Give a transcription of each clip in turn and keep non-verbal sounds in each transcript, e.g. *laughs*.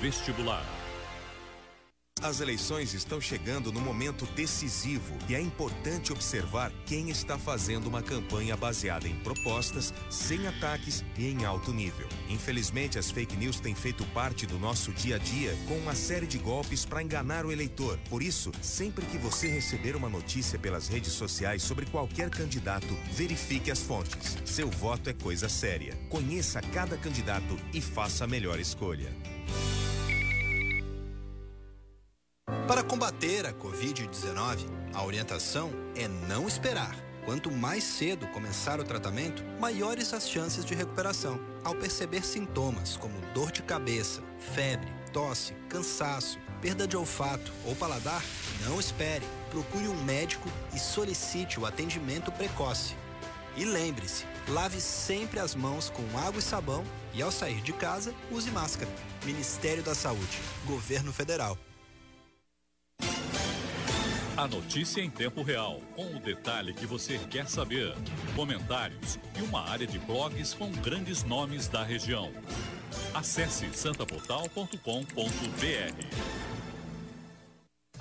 vestibular. As eleições estão chegando no momento decisivo e é importante observar quem está fazendo uma campanha baseada em propostas, sem ataques e em alto nível. Infelizmente, as fake news têm feito parte do nosso dia a dia com uma série de golpes para enganar o eleitor. Por isso, sempre que você receber uma notícia pelas redes sociais sobre qualquer candidato, verifique as fontes. Seu voto é coisa séria. Conheça cada candidato e faça a melhor escolha. Para combater a Covid-19, a orientação é não esperar. Quanto mais cedo começar o tratamento, maiores as chances de recuperação. Ao perceber sintomas como dor de cabeça, febre, tosse, cansaço, perda de olfato ou paladar, não espere. Procure um médico e solicite o atendimento precoce. E lembre-se, lave sempre as mãos com água e sabão e ao sair de casa, use máscara. Ministério da Saúde, Governo Federal. A notícia em tempo real, com o detalhe que você quer saber, comentários e uma área de blogs com grandes nomes da região. Acesse santaportal.com.br.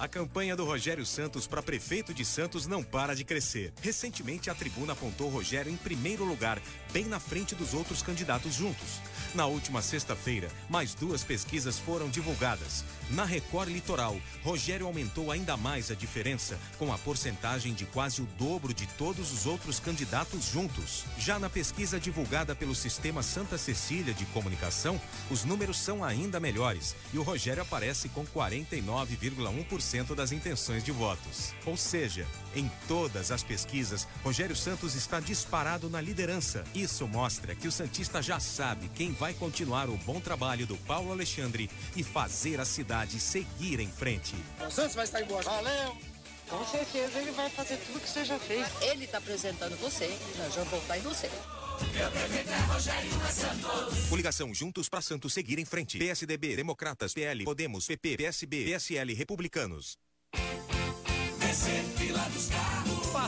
A campanha do Rogério Santos para prefeito de Santos não para de crescer. Recentemente, a tribuna apontou Rogério em primeiro lugar, bem na frente dos outros candidatos juntos. Na última sexta-feira, mais duas pesquisas foram divulgadas. Na Record Litoral, Rogério aumentou ainda mais a diferença, com a porcentagem de quase o dobro de todos os outros candidatos juntos. Já na pesquisa divulgada pelo Sistema Santa Cecília de Comunicação, os números são ainda melhores e o Rogério aparece com 49,1% das intenções de votos. Ou seja, em todas as pesquisas, Rogério Santos está disparado na liderança. Isso mostra que o Santista já sabe quem vai continuar o bom trabalho do Paulo Alexandre e fazer a cidade seguir em frente. O Santos vai estar embora. Valeu! Com certeza ele vai fazer tudo que você já fez. Ele está apresentando você, nós vamos voltar em você. Rogério Santos. Coligação Juntos para Santos seguir em frente. PSDB, Democratas, PL, Podemos, PP, PSB, PSL, Republicanos. Descer Vila dos Carros.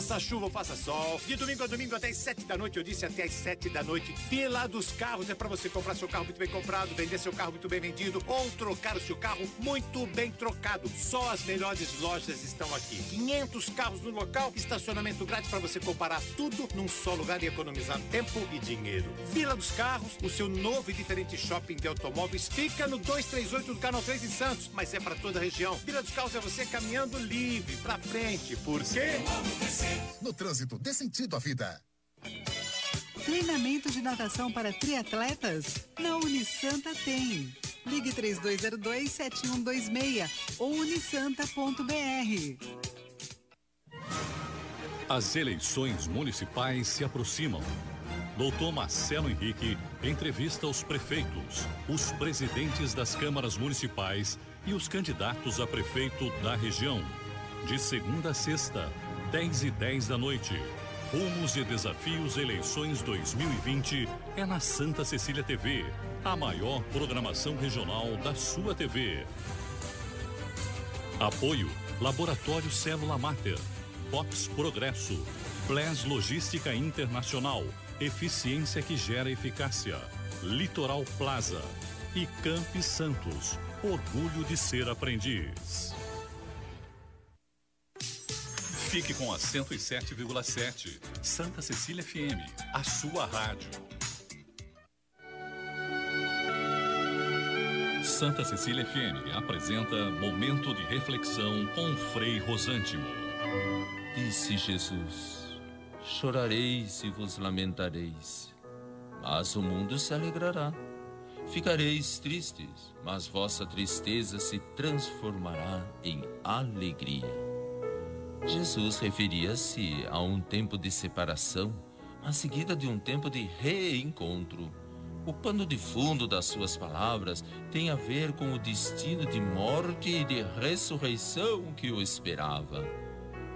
Faça chuva ou faça sol. De domingo a domingo até as 7 da noite, eu disse até as 7 da noite. Fila dos carros é para você comprar seu carro muito bem comprado, vender seu carro muito bem vendido ou trocar o seu carro muito bem trocado. Só as melhores lojas estão aqui. 500 carros no local, estacionamento grátis para você comparar tudo num só lugar e economizar tempo e dinheiro. Vila dos Carros, o seu novo e diferente shopping de automóveis, fica no 238 do Canal 3 em Santos, mas é para toda a região. Vila dos Carros é você caminhando livre para frente. Por quê? No trânsito, dê sentido à vida. Treinamento de natação para triatletas? Na Unisanta tem. Ligue 3202-7126 ou unisanta.br. As eleições municipais se aproximam. Doutor Marcelo Henrique entrevista os prefeitos, os presidentes das câmaras municipais e os candidatos a prefeito da região. De segunda a sexta, 10 e 10 da noite. Rumos e Desafios Eleições 2020 é na Santa Cecília TV, a maior programação regional da sua TV. Apoio Laboratório Célula Mater, Fox Progresso, Ples Logística Internacional, eficiência que gera eficácia, Litoral Plaza e Camp Santos, orgulho de ser aprendiz. Fique com a 107,7. Santa Cecília FM, a sua rádio. Santa Cecília FM apresenta Momento de Reflexão com Frei Rosântimo. Disse Jesus: Chorareis e vos lamentareis, mas o mundo se alegrará. Ficareis tristes, mas vossa tristeza se transformará em alegria. Jesus referia-se a um tempo de separação, a seguida de um tempo de reencontro. O pano de fundo das suas palavras tem a ver com o destino de morte e de ressurreição que o esperava.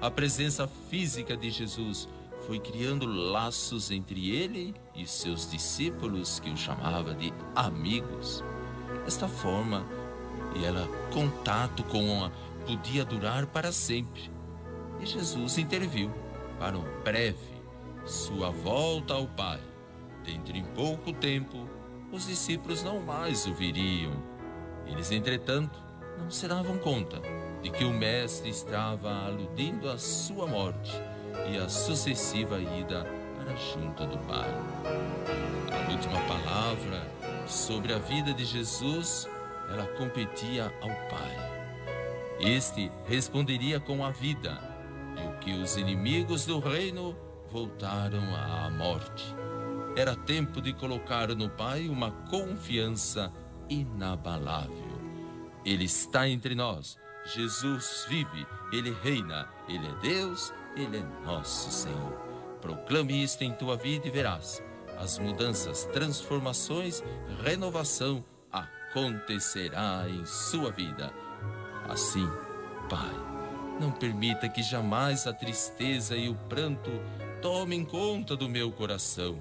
A presença física de Jesus foi criando laços entre ele e seus discípulos, que o chamava de amigos. Desta forma, e ela contato com a podia durar para sempre. E Jesus interviu para um breve sua volta ao Pai. Dentro em pouco tempo, os discípulos não mais o viriam. Eles, entretanto, não se davam conta de que o Mestre estava aludindo à sua morte e à sucessiva ida para junto do Pai. A última palavra sobre a vida de Jesus, ela competia ao Pai. Este responderia com a vida, o que os inimigos do reino voltaram à morte. Era tempo de colocar no Pai uma confiança inabalável. Ele está entre nós. Jesus vive, ele reina, ele é Deus, ele é nosso Senhor. Proclame isto em tua vida e verás as mudanças, transformações, renovação acontecerá em sua vida. Assim, Pai, não permita que jamais a tristeza e o pranto tomem conta do meu coração,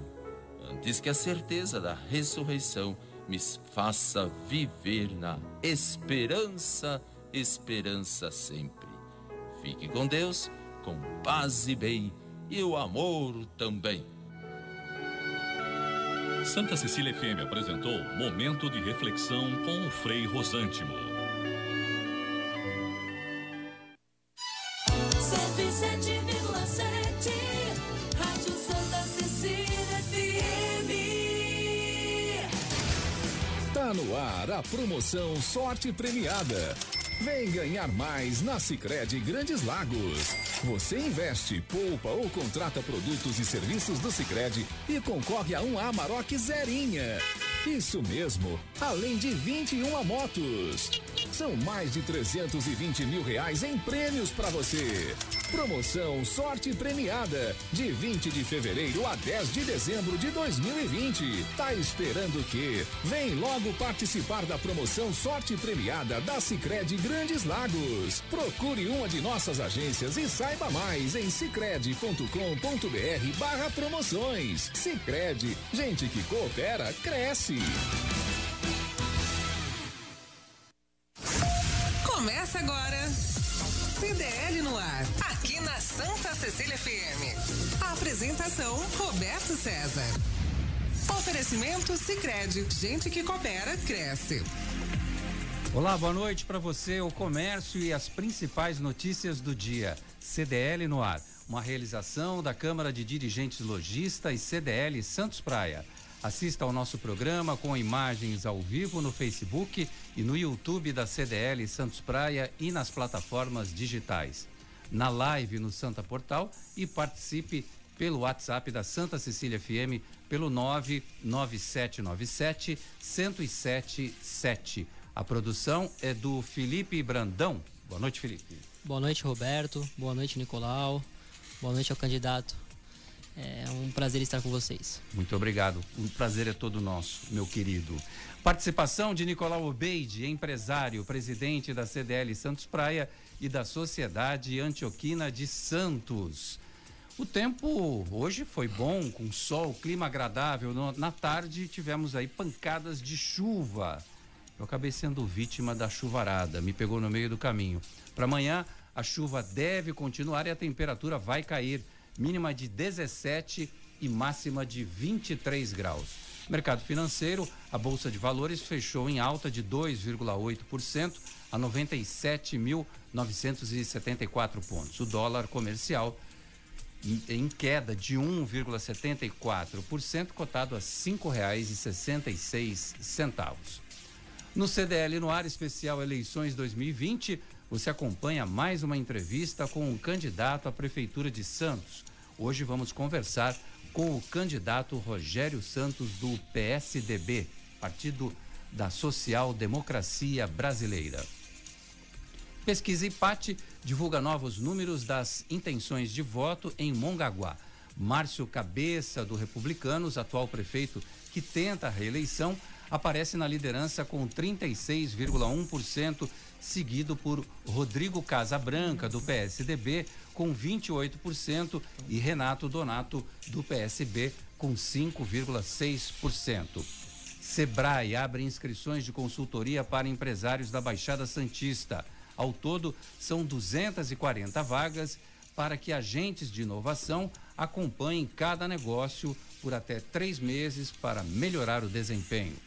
antes que a certeza da ressurreição me faça viver na esperança, esperança sempre. Fique com Deus, com paz e bem, e o amor também. Santa Cecília FM apresentou Momento de Reflexão com o Frei Rosântimo. Promoção Sorte Premiada. Vem ganhar mais na Sicredi Grandes Lagos. Você investe, poupa ou contrata produtos e serviços do Sicredi e concorre a um Amarok Zerinha. Isso mesmo, além de 21 motos. São mais de 320 mil reais em prêmios para você. Promoção Sorte Premiada, de 20 de fevereiro a 10 de dezembro de 2020. Tá esperando o quê? Vem logo participar da promoção Sorte Premiada da Sicredi Grandes Lagos. Procure uma de nossas agências e saiba mais em cicred.com.br barra promoções. Sicredi, gente que coopera, cresce. Começa agora. CDL no ar, aqui na Santa Cecília FM. A apresentação Roberto César. Oferecimento Sicredi, gente que coopera cresce. Olá, boa noite para você, o comércio e as principais notícias do dia. CDL no ar, uma realização da Câmara de Dirigentes Logista e CDL Santos Praia. Assista ao nosso programa com imagens ao vivo no Facebook e no YouTube da CDL Santos Praia e nas plataformas digitais. Na live no Santa Portal e participe pelo WhatsApp da Santa Cecília FM pelo 99797 1077. A produção é do Felipe Brandão. Boa noite, Felipe. Boa noite, Roberto. Boa noite, Nicolau. Boa noite ao candidato. É um prazer estar com vocês. Muito obrigado. O prazer é todo nosso, meu querido. Participação de Nicolau Obeide, empresário, presidente da CDL Santos Praia e da Sociedade Antioquina de Santos. O tempo hoje foi bom, com sol, clima agradável. Na tarde tivemos aí pancadas de chuva. Eu acabei sendo vítima da chuvarada, me pegou no meio do caminho. Para amanhã, a chuva deve continuar e a temperatura vai cair, mínima de 17 e máxima de 23 graus. Mercado financeiro, a Bolsa de Valores fechou em alta de 2,8% a 97.974 pontos. O dólar comercial em queda de 1,74%, cotado a R$ 5,66. No CDL no ar especial Eleições 2020, você acompanha mais uma entrevista com um candidato à prefeitura de Santos. Hoje vamos conversar com o candidato Rogério Santos do PSDB, Partido da Social Democracia Brasileira. Pesquisa IPAT divulga novos números das intenções de voto em Mongaguá. Márcio Cabeça, do Republicanos, atual prefeito que tenta a reeleição, aparece na liderança com 36,1%, seguido por Rodrigo Casabranca, do PSDB, com 28%, e Renato Donato, do PSB, com 5,6%. Sebrae abre inscrições de consultoria para empresários da Baixada Santista. Ao todo, são 240 vagas para que agentes de inovação acompanhem cada negócio por até três meses para melhorar o desempenho.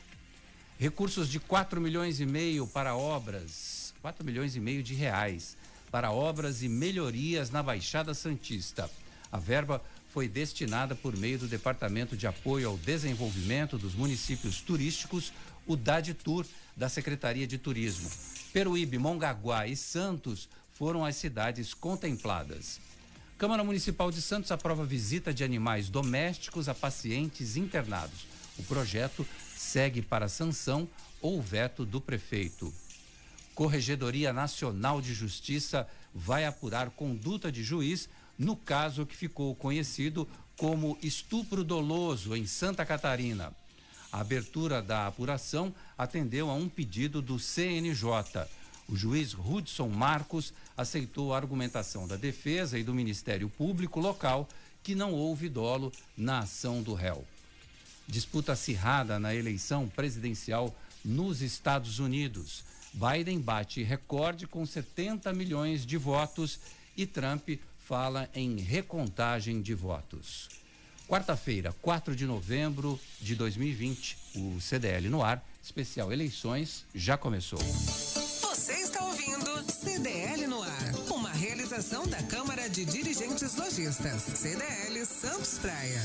Recursos de 4 milhões e meio para obras, 4 milhões e meio de reais para obras e melhorias na Baixada Santista. A verba foi destinada por meio do Departamento de Apoio ao Desenvolvimento dos Municípios Turísticos, o DADTUR, da Secretaria de Turismo. Peruíbe, Mongaguá e Santos foram as cidades contempladas. Câmara Municipal de Santos aprova visita de animais domésticos a pacientes internados. O projeto segue para sanção ou veto do prefeito. Corregedoria Nacional de Justiça vai apurar conduta de juiz no caso que ficou conhecido como estupro doloso em Santa Catarina. A abertura da apuração atendeu a um pedido do CNJ. O juiz Hudson Marcos aceitou a argumentação da defesa e do Ministério Público local que não houve dolo na ação do réu. Disputa acirrada na eleição presidencial nos Estados Unidos. Biden bate recorde com 70 milhões de votos e Trump fala em recontagem de votos. Quarta-feira, 4 de novembro de 2020, o CDL no ar, especial eleições, já começou. Você está ouvindo CDL no ar, uma realização da Câmara de Dirigentes Lojistas, CDL Santos Praia.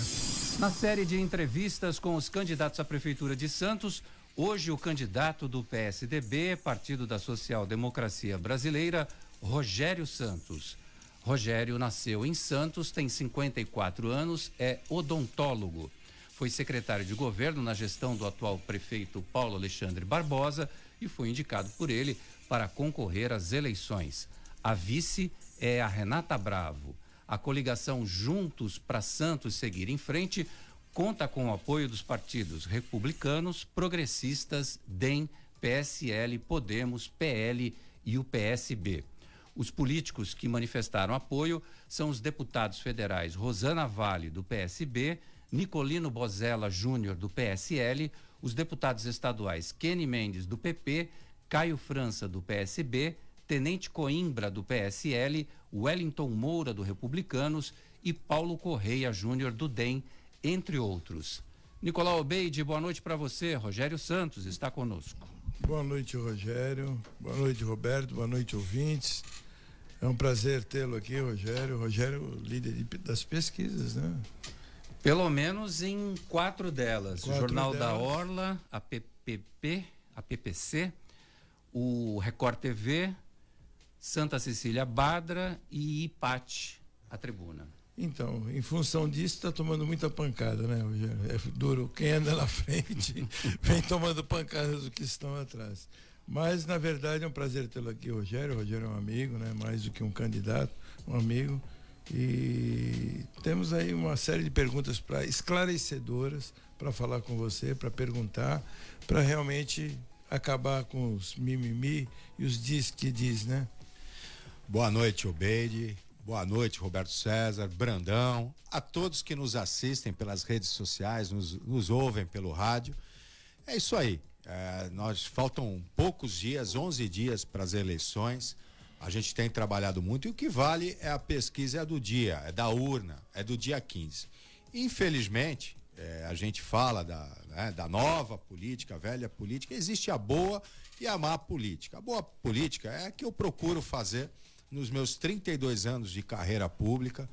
Na série de entrevistas com os candidatos à Prefeitura de Santos, hoje o candidato do PSDB, Partido da Social Democracia Brasileira, Rogério Santos. Rogério nasceu em Santos, tem 54 anos, é odontólogo. Foi secretário de governo na gestão do atual prefeito Paulo Alexandre Barbosa e foi indicado por ele para concorrer às eleições. A vice é a Renata Bravo. A coligação Juntos para Santos seguir em frente conta com o apoio dos partidos republicanos, progressistas, DEM, PSL, Podemos, PL e o PSB. Os políticos que manifestaram apoio são os deputados federais Rosana Vale, do PSB, Nicolino Bozella Júnior, do PSL, os deputados estaduais Kenny Mendes, do PP, Caio França, do PSB, Tenente Coimbra, do PSL, Wellington Moura, do Republicanos e Paulo Correia Júnior, do DEM, entre outros. Nicolau Obeide, boa noite para você. Rogério Santos está conosco. Boa noite, Rogério. Boa noite, Roberto. Boa noite, ouvintes. É um prazer tê-lo aqui, Rogério. Rogério, líder de, das pesquisas, né? Pelo menos em quatro delas. Quatro Jornal da delas. Orla, a PPP, a PPC, o Record TV, Santa Cecília Badra e IPAT, a tribuna. Então, em função disso, está tomando muita pancada, né, Rogério? É duro. Quem anda na *laughs* frente vem tomando pancadas do que estão atrás. Mas, na verdade, é um prazer tê-lo aqui, Rogério. O Rogério é um amigo, né? Mais do que um candidato, um amigo. E temos aí uma série de perguntas para esclarecedoras para falar com você, para perguntar, para realmente acabar com os mimimi e os diz que diz, né? Boa noite, Obeide. Boa noite, Roberto César, Brandão, a todos que nos assistem pelas redes sociais, nos, nos ouvem pelo rádio. É isso aí. É, nós faltam poucos dias, 11 dias para as eleições. A gente tem trabalhado muito e o que vale é a pesquisa é do dia, é da urna, é do dia 15. Infelizmente, é, a gente fala da, né, da nova política, velha política, existe a boa e a má política. A boa política é a que eu procuro fazer nos meus 32 anos de carreira pública,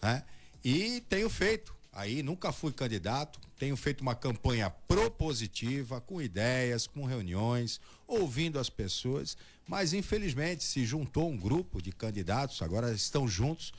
né? E tenho feito. Aí nunca fui candidato, tenho feito uma campanha propositiva, com ideias, com reuniões, ouvindo as pessoas, mas infelizmente se juntou um grupo de candidatos, agora estão juntos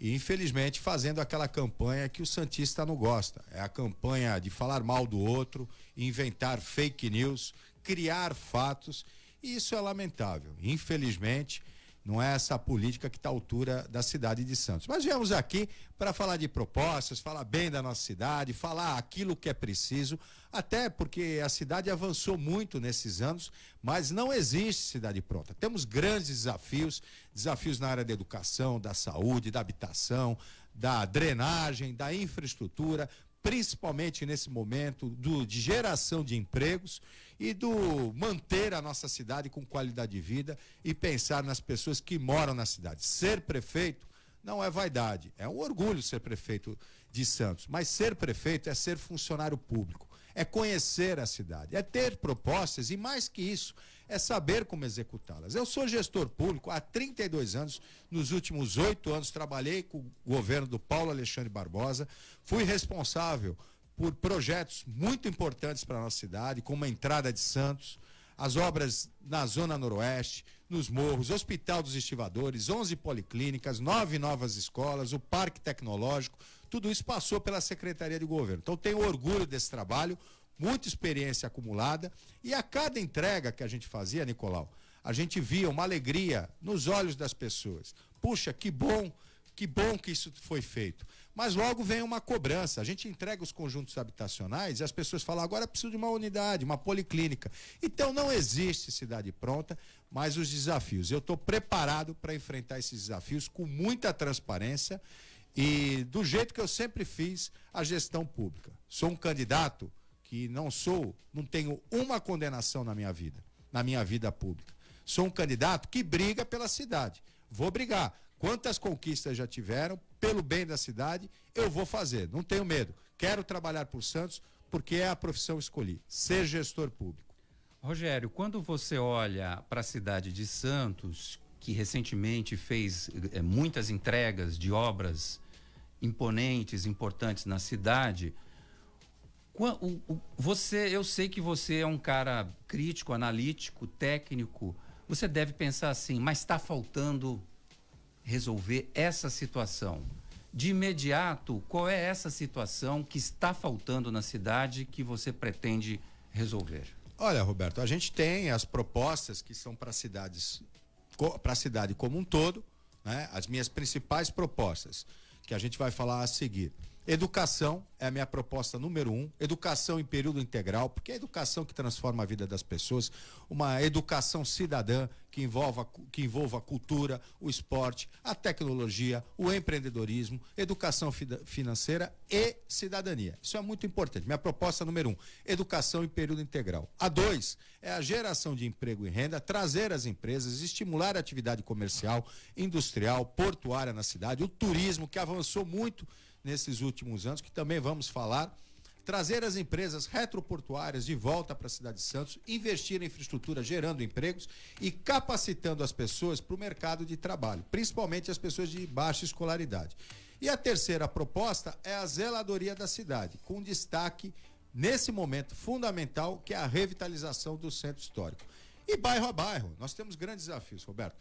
e infelizmente fazendo aquela campanha que o Santista não gosta. É a campanha de falar mal do outro, inventar fake news, criar fatos, e isso é lamentável. Infelizmente, não é essa política que está à altura da cidade de Santos. Mas viemos aqui para falar de propostas, falar bem da nossa cidade, falar aquilo que é preciso, até porque a cidade avançou muito nesses anos, mas não existe cidade pronta. Temos grandes desafios, desafios na área da educação, da saúde, da habitação, da drenagem, da infraestrutura, principalmente nesse momento do, de geração de empregos e do manter a nossa cidade com qualidade de vida e pensar nas pessoas que moram na cidade. Ser prefeito Não é vaidade, é um orgulho ser prefeito de Santos. Mas ser prefeito é ser funcionário público, é conhecer a cidade, é ter propostas e mais que isso, é saber como executá-las. Eu sou gestor público há 32 anos, nos últimos oito anos trabalhei com o governo do Paulo Alexandre Barbosa, fui responsável por projetos muito importantes para a nossa cidade, como a entrada de Santos, as obras na Zona Noroeste, nos morros, Hospital dos Estivadores, 11 policlínicas, nove novas escolas, o Parque Tecnológico, tudo isso passou pela Secretaria de Governo. Então, tenho orgulho desse trabalho, muita experiência acumulada, e a cada entrega que a gente fazia, Nicolau, a gente via uma alegria nos olhos das pessoas. Puxa, que bom, que bom que isso foi feito. Mas logo vem uma cobrança. A gente entrega os conjuntos habitacionais e as pessoas falam: agora preciso de uma unidade, uma policlínica. Então não existe cidade pronta, mas os desafios. Eu estou preparado para enfrentar esses desafios com muita transparência e do jeito que eu sempre fiz a gestão pública. Sou um candidato que não sou, não tenho uma condenação na minha vida, na minha vida pública. Sou um candidato que briga pela cidade. Vou brigar. Quantas conquistas já tiveram, pelo bem da cidade, eu vou fazer. Não tenho medo. Quero trabalhar por Santos, porque é a profissão que escolhi. Ser gestor público. Rogério, quando você olha para a cidade de Santos, que recentemente fez é, muitas entregas de obras imponentes, importantes na cidade, você, eu sei que você é um cara crítico, analítico, técnico. Você deve pensar assim, mas está faltando resolver essa situação. De imediato, qual é essa situação que está faltando na cidade que você pretende resolver? Olha, Roberto, a gente tem as propostas que são para cidades, para a cidade como um todo, né? As minhas principais propostas que a gente vai falar a seguir. Educação é a minha proposta número um. Educação em período integral, porque é a educação que transforma a vida das pessoas. Uma educação cidadã que envolva, que envolva a cultura, o esporte, a tecnologia, o empreendedorismo, educação financeira e cidadania. Isso é muito importante. Minha proposta número um: educação em período integral. A dois é a geração de emprego e renda, trazer as empresas, estimular a atividade comercial, industrial, portuária na cidade, o turismo, que avançou muito nesses últimos anos, que também vamos falar. Trazer as empresas retroportuárias de volta para a cidade de Santos, investir em infraestrutura gerando empregos e capacitando as pessoas para o mercado de trabalho, principalmente as pessoas de baixa escolaridade. E a terceira proposta é a zeladoria da cidade, com destaque nesse momento fundamental que é a revitalização do centro histórico. E bairro a bairro, nós temos grandes desafios, Roberto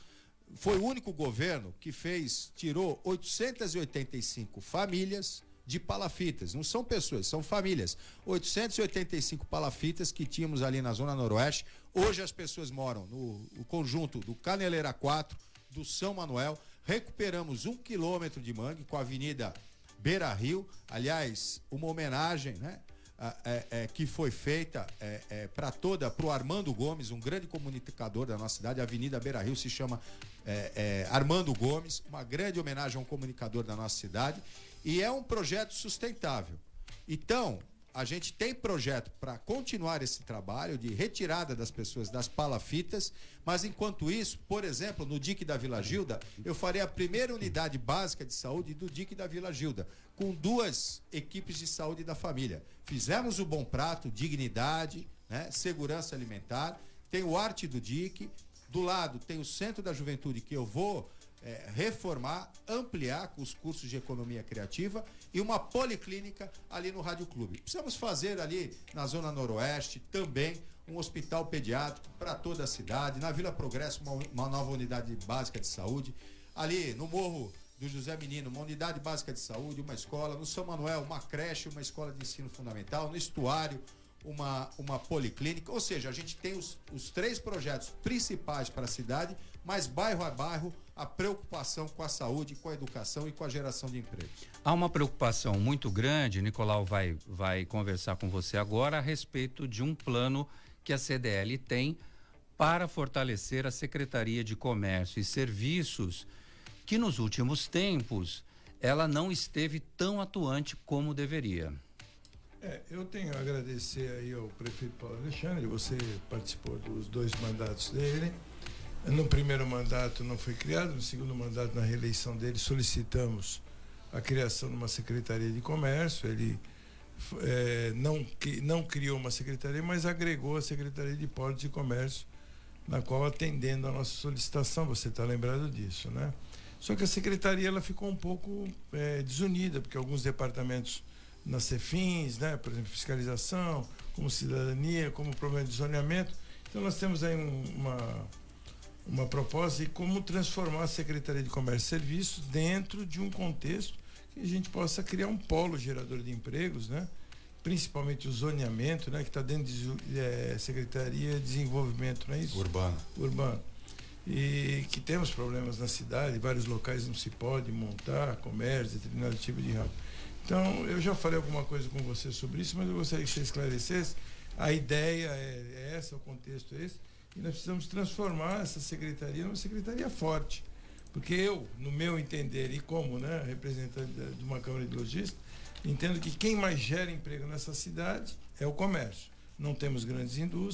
foi o único governo que fez, tirou 885 famílias de palafitas. Não são pessoas, são famílias. 885 palafitas que tínhamos ali na Zona Noroeste. Hoje as pessoas moram no, no conjunto do Caneleira 4, do São Manuel. Recuperamos um quilômetro de mangue com a Avenida Beira Rio. Aliás, uma homenagem, né? É, é, que foi feita é, é para toda, para o Armando Gomes, um grande comunicador da nossa cidade. A Avenida Beira Rio se chama é, é, Armando Gomes, uma grande homenagem a um comunicador da nossa cidade. E é um projeto sustentável. Então, a gente tem projeto para continuar esse trabalho de retirada das pessoas das palafitas, mas enquanto isso, por exemplo, no DIC da Vila Gilda, eu farei a primeira unidade básica de saúde do DIC da Vila Gilda, com duas equipes de saúde da família. Fizemos o Bom Prato, Dignidade, né, Segurança Alimentar, tem o Arte do DIC, do lado tem o Centro da Juventude que eu vou é, reformar, ampliar com os cursos de economia criativa e uma policlínica ali no Rádio Clube. Precisamos fazer ali na Zona Noroeste também um hospital pediátrico para toda a cidade, na Vila Progresso uma, uma nova unidade básica de saúde, ali no Morro do José Menino, uma unidade básica de saúde, uma escola, no São Manuel, uma creche, uma escola de ensino fundamental, no Estuário, uma, uma policlínica, ou seja, a gente tem os, os três projetos principais para a cidade, mas bairro a bairro, a preocupação com a saúde, com a educação e com a geração de empregos. Há uma preocupação muito grande, Nicolau vai, vai conversar com você agora a respeito de um plano que a CDL tem para fortalecer a Secretaria de Comércio e Serviços, que nos últimos tempos ela não esteve tão atuante como deveria. É, eu tenho a agradecer aí ao prefeito Paulo Alexandre, você participou dos dois mandatos dele. No primeiro mandato não foi criado, no segundo mandato, na reeleição dele, solicitamos a criação de uma Secretaria de Comércio. Ele é, não, não criou uma secretaria, mas agregou a Secretaria de Portos e Comércio, na qual atendendo a nossa solicitação, você está lembrado disso, né? Só que a secretaria ela ficou um pouco é, desunida, porque alguns departamentos na Cefins, né, por exemplo, fiscalização, como cidadania, como problema de zoneamento. Então nós temos aí um, uma uma proposta de como transformar a Secretaria de Comércio e Serviços dentro de um contexto que a gente possa criar um polo gerador de empregos, né? principalmente o zoneamento, né? que está dentro da de, é, Secretaria de Desenvolvimento, não é isso? Urbano. Urbano e que temos problemas na cidade, vários locais não se pode montar comércio, determinado tipo de ramo. Então, eu já falei alguma coisa com você sobre isso, mas eu gostaria que você esclarecesse. A ideia é, é essa, o contexto é esse, e nós precisamos transformar essa secretaria numa secretaria forte. Porque eu, no meu entender, e como né, representante de uma Câmara de Logística, entendo que quem mais gera emprego nessa cidade é o comércio. Não temos grandes indústrias.